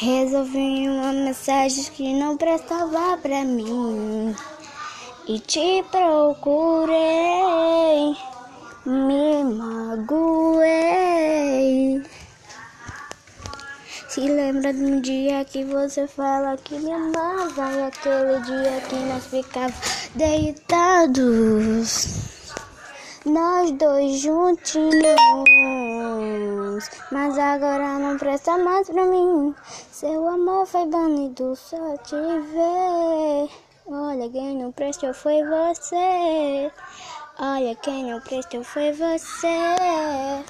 Resolvi uma mensagem que não prestava pra mim. E te procurei, me magoei. Se lembra de um dia que você fala que me amava e aquele dia que nós ficávamos deitados. Nós dois juntinhos, mas agora não presta mais pra mim. Seu amor foi banido, só te ver. Olha, quem não prestou foi você. Olha, quem não prestou foi você.